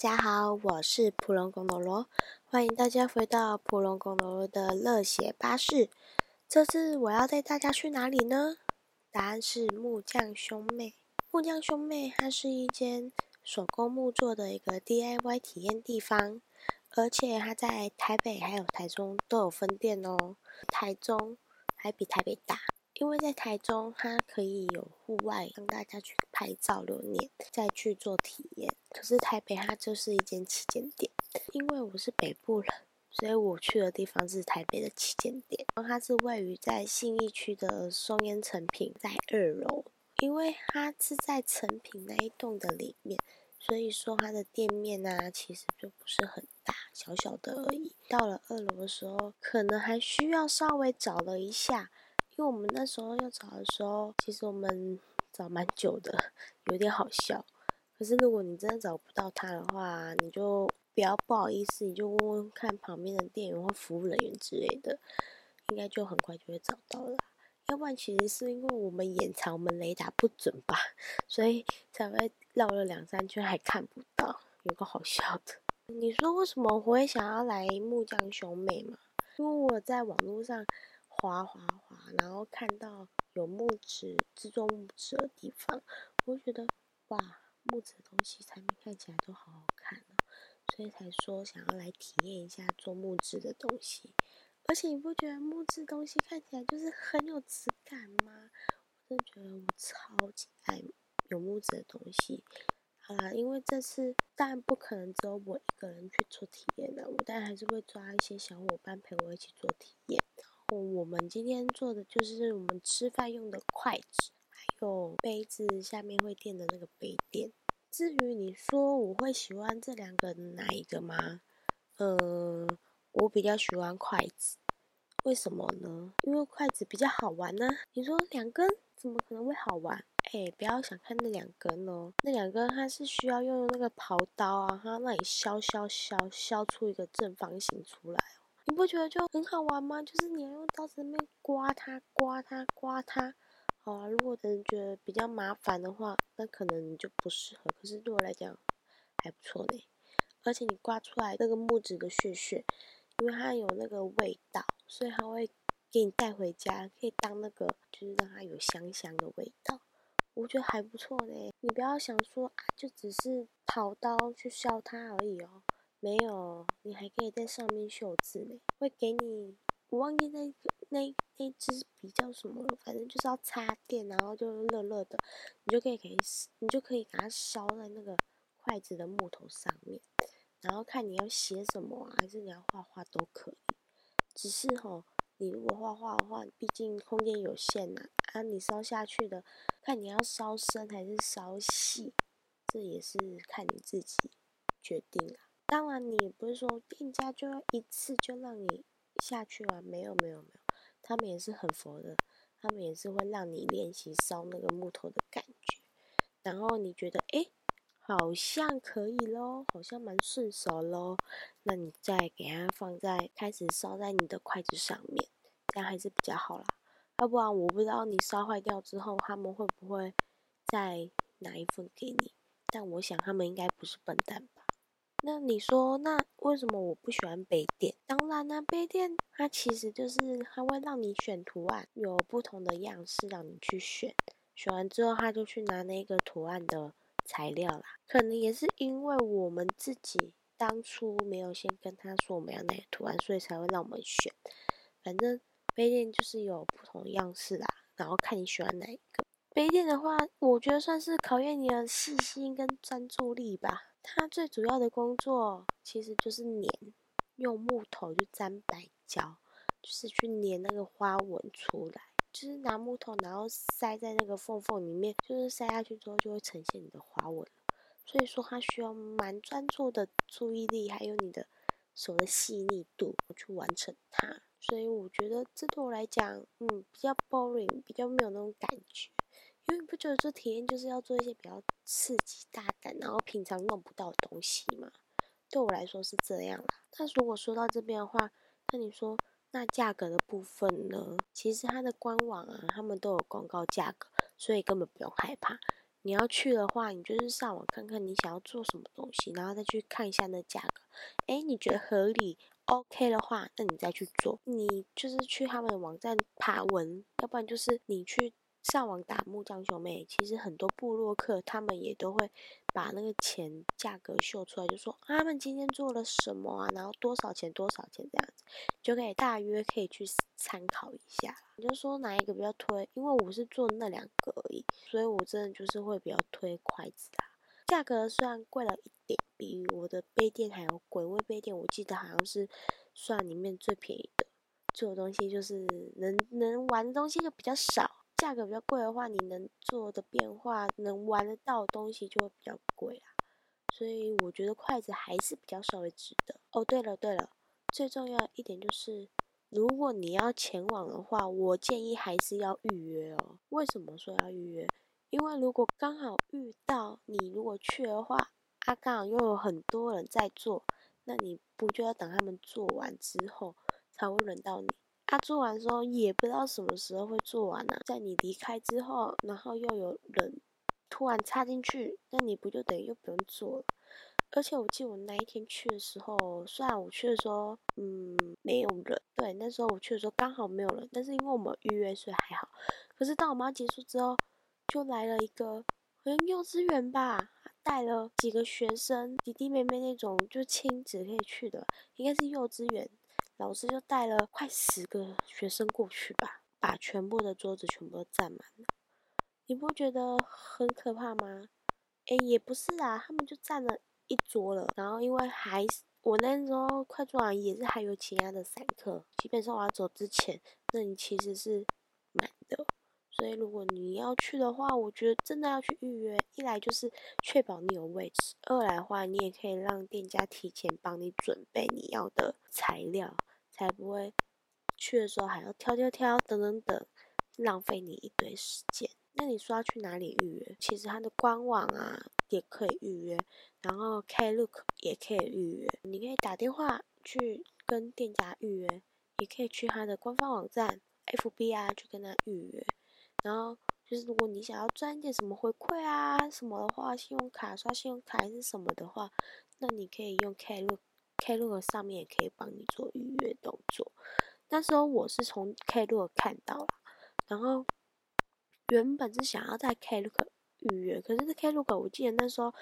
大家好，我是普隆公罗罗，欢迎大家回到普隆公罗罗的热血巴士。这次我要带大家去哪里呢？答案是木匠兄妹。木匠兄妹它是一间手工木做的一个 DIY 体验地方，而且它在台北还有台中都有分店哦。台中还比台北大。因为在台中，它可以有户外让大家去拍照留念，再去做体验。可是台北它就是一间旗舰店，因为我是北部人，所以我去的地方是台北的旗舰店。然后它是位于在信义区的松烟成品，在二楼。因为它是在成品那一栋的里面，所以说它的店面啊，其实就不是很大，小小的而已。到了二楼的时候，可能还需要稍微找了一下。因为我们那时候要找的时候，其实我们找蛮久的，有点好笑。可是如果你真的找不到他的话，你就不要不好意思，你就问问看旁边的店员或服务人员之类的，应该就很快就会找到了。要不然其实是因为我们眼长，我们雷达不准吧，所以才会绕了两三圈还看不到，有个好笑的。你说为什么我会想要来木匠兄妹嘛？因为我在网络上。滑滑滑，然后看到有木质制作木质的地方，我觉得哇，木质的东西产品看起来都好好看哦，所以才说想要来体验一下做木质的东西。而且你不觉得木质东西看起来就是很有质感吗？我真的觉得我超级爱有木质的东西。好啦，因为这次当然不可能只有我一个人去做体验的，我当然还是会抓一些小伙伴陪我一起做体验。我们今天做的就是我们吃饭用的筷子，有杯子下面会垫的那个杯垫。至于你说我会喜欢这两个哪一个吗？嗯，我比较喜欢筷子。为什么呢？因为筷子比较好玩呢。你说两根怎么可能会好玩？哎，不要想看那两根哦，那两根它是需要用那个刨刀啊，它那里削削削削出一个正方形出来。你不觉得就很好玩吗？就是你要用刀子那边刮它、刮它、刮它。好啊，如果有人觉得比较麻烦的话，那可能你就不适合。可是对我来讲还不错呢。而且你刮出来那个木质的屑屑，因为它有那个味道，所以它会给你带回家，可以当那个，就是让它有香香的味道。我觉得还不错呢。你不要想说啊，就只是刨刀去削它而已哦。没有，你还可以在上面绣字呢。会给你，我忘记那那那支笔叫什么了，反正就是要插电，然后就热热的，你就可以可以，你就可以把它烧在那个筷子的木头上面，然后看你要写什么，还是你要画画都可以。只是吼，你如果画画的话，毕竟空间有限呐，啊，你烧下去的，看你要烧深还是烧细，这也是看你自己决定啊。当然，你不是说店家就要一次就让你下去玩，没有没有没有，他们也是很佛的，他们也是会让你练习烧那个木头的感觉，然后你觉得哎，好像可以咯，好像蛮顺手咯，那你再给它放在开始烧在你的筷子上面，这样还是比较好啦。要不然我不知道你烧坏掉之后，他们会不会再拿一份给你？但我想他们应该不是笨蛋。那你说，那为什么我不喜欢杯垫？当然啦，杯垫它其实就是它会让你选图案，有不同的样式让你去选。选完之后，他就去拿那个图案的材料啦。可能也是因为我们自己当初没有先跟他说我们要哪个图案，所以才会让我们选。反正杯垫就是有不同样式啦，然后看你喜欢哪一个。杯垫的话，我觉得算是考验你的细心跟专注力吧。它最主要的工作其实就是粘，用木头就粘白胶，就是去粘那个花纹出来。就是拿木头，然后塞在那个缝缝里面，就是塞下去之后就会呈现你的花纹所以说它需要蛮专注的注意力，还有你的手的细腻度去完成它。所以我觉得这对我来讲，嗯，比较 boring，比较没有那种感觉。因为不觉得做体验就是要做一些比较刺激、大胆，然后平常弄不到的东西嘛？对我来说是这样啦。那如果说到这边的话，那你说那价格的部分呢？其实它的官网啊，他们都有广告价格，所以根本不用害怕。你要去的话，你就是上网看看你想要做什么东西，然后再去看一下那价格。诶，你觉得合理，OK 的话，那你再去做。你就是去他们的网站爬文，要不然就是你去。上网打木匠兄妹，其实很多部落客他们也都会把那个钱价格秀出来，就说他们今天做了什么啊，然后多少钱多少钱这样子，就可以大约可以去参考一下。你就说哪一个比较推？因为我是做那两个而已，所以我真的就是会比较推筷子啦。价格虽然贵了一点，比我的杯垫还要贵，因为杯垫我记得好像是算里面最便宜的，做的东西就是能能玩的东西就比较少。价格比较贵的话，你能做的变化、能玩得到的东西就会比较贵啊。所以我觉得筷子还是比较稍微值得。哦，对了对了，最重要一点就是，如果你要前往的话，我建议还是要预约哦。为什么说要预约？因为如果刚好遇到你如果去的话，啊刚又有很多人在做，那你不就要等他们做完之后才会轮到你？他做完之后也不知道什么时候会做完呢，在你离开之后，然后又有人突然插进去，那你不就等于又不用做了？而且我记得我那一天去的时候，虽然我去的时候，嗯，没有人，对，那时候我去的时候刚好没有人，但是因为我们预约，所以还好。可是当我们要结束之后，就来了一个好像幼稚园吧，带了几个学生，弟弟妹妹那种，就亲子可以去的，应该是幼稚园。老师就带了快十个学生过去吧，把全部的桌子全部都占满了。你不觉得很可怕吗？哎，也不是啊，他们就占了一桌了。然后因为还我那时候快做完，也是还有其他的散客。基本上我要走之前，那你其实是满的。所以如果你要去的话，我觉得真的要去预约。一来就是确保你有位置，二来的话你也可以让店家提前帮你准备你要的材料。才不会去的时候还要挑挑挑等等等，浪费你一堆时间。那你说要去哪里预约？其实它的官网啊也可以预约，然后 Klook 也可以预约。你可以打电话去跟店家预约，也可以去他的官方网站 FB 啊去跟他预约。然后就是如果你想要赚点什么回馈啊什么的话，信用卡刷信用卡还是什么的话，那你可以用 Klook。Klook 上面也可以帮你做预约动作。那时候我是从 Klook 看到了，然后原本是想要在 Klook 预约，可是 Klook 我记得那时候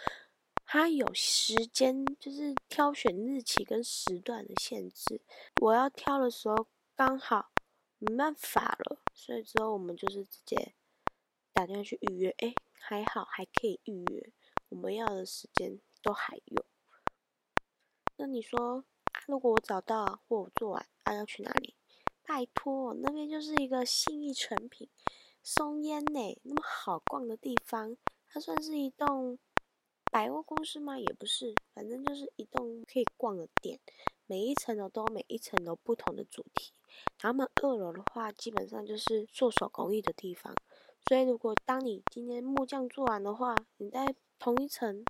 它有时间，就是挑选日期跟时段的限制。我要挑的时候刚好没办法了，所以之后我们就是直接打电话去预约。哎，还好还可以预约，我们要的时间都还有。那你说，如果我找到或我做完，啊要去哪里？拜托，那边就是一个信义成品、松烟呢，那么好逛的地方，它算是一栋百货公司吗？也不是，反正就是一栋可以逛的店，每一层楼都每一层楼不同的主题。他们二楼的话，基本上就是做手工艺的地方，所以如果当你今天木匠做完的话，你在同一层。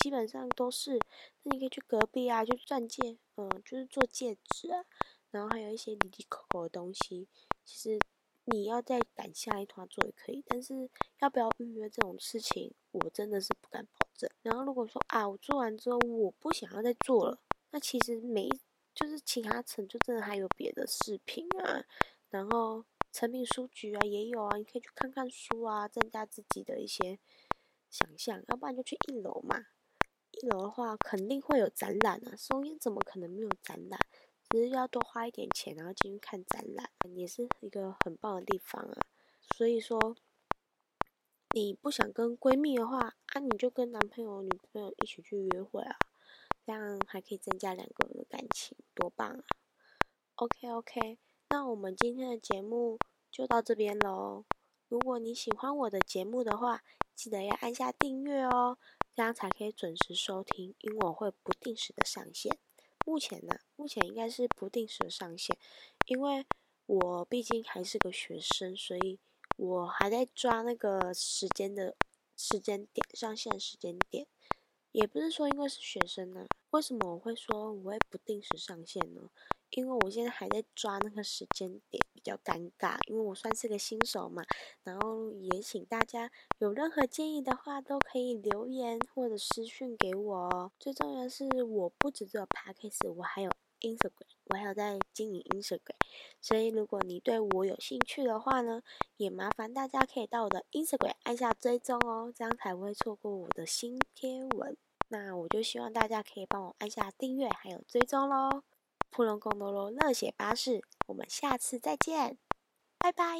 基本上都是，那你可以去隔壁啊，就钻戒，嗯，就是做戒指啊，然后还有一些滴滴口口的东西。其实你要再赶下一团做也可以，但是要不要预约这种事情，我真的是不敢保证。然后如果说啊，我做完之后我不想要再做了，那其实每就是其他层就真的还有别的饰品啊，然后成品书局啊也有啊，你可以去看看书啊，增加自己的一些想象，要不然就去一楼嘛。一楼的话肯定会有展览啊，松烟怎么可能没有展览？只是要多花一点钱，然后进去看展览，也是一个很棒的地方啊。所以说，你不想跟闺蜜的话，啊，你就跟男朋友、女朋友一起去约会啊，这样还可以增加两个人的感情，多棒啊！OK OK，那我们今天的节目就到这边喽。如果你喜欢我的节目的话，记得要按下订阅哦。这样才可以准时收听，因为我会不定时的上线。目前呢，目前应该是不定时上线，因为我毕竟还是个学生，所以我还在抓那个时间的时间点，上线时间点。也不是说因为是学生呢，为什么我会说我会不定时上线呢？因为我现在还在抓那个时间点，比较尴尬，因为我算是个新手嘛。然后也请大家有任何建议的话，都可以留言或者私讯给我哦。最重要的是，我不只做 Podcast，我还有 Instagram，我还有在经营 Instagram。所以如果你对我有兴趣的话呢，也麻烦大家可以到我的 Instagram 按下追踪哦，这样才不会错过我的新贴文。那我就希望大家可以帮我按下订阅还有追踪喽。布隆贡多罗热血巴士，我们下次再见，拜拜。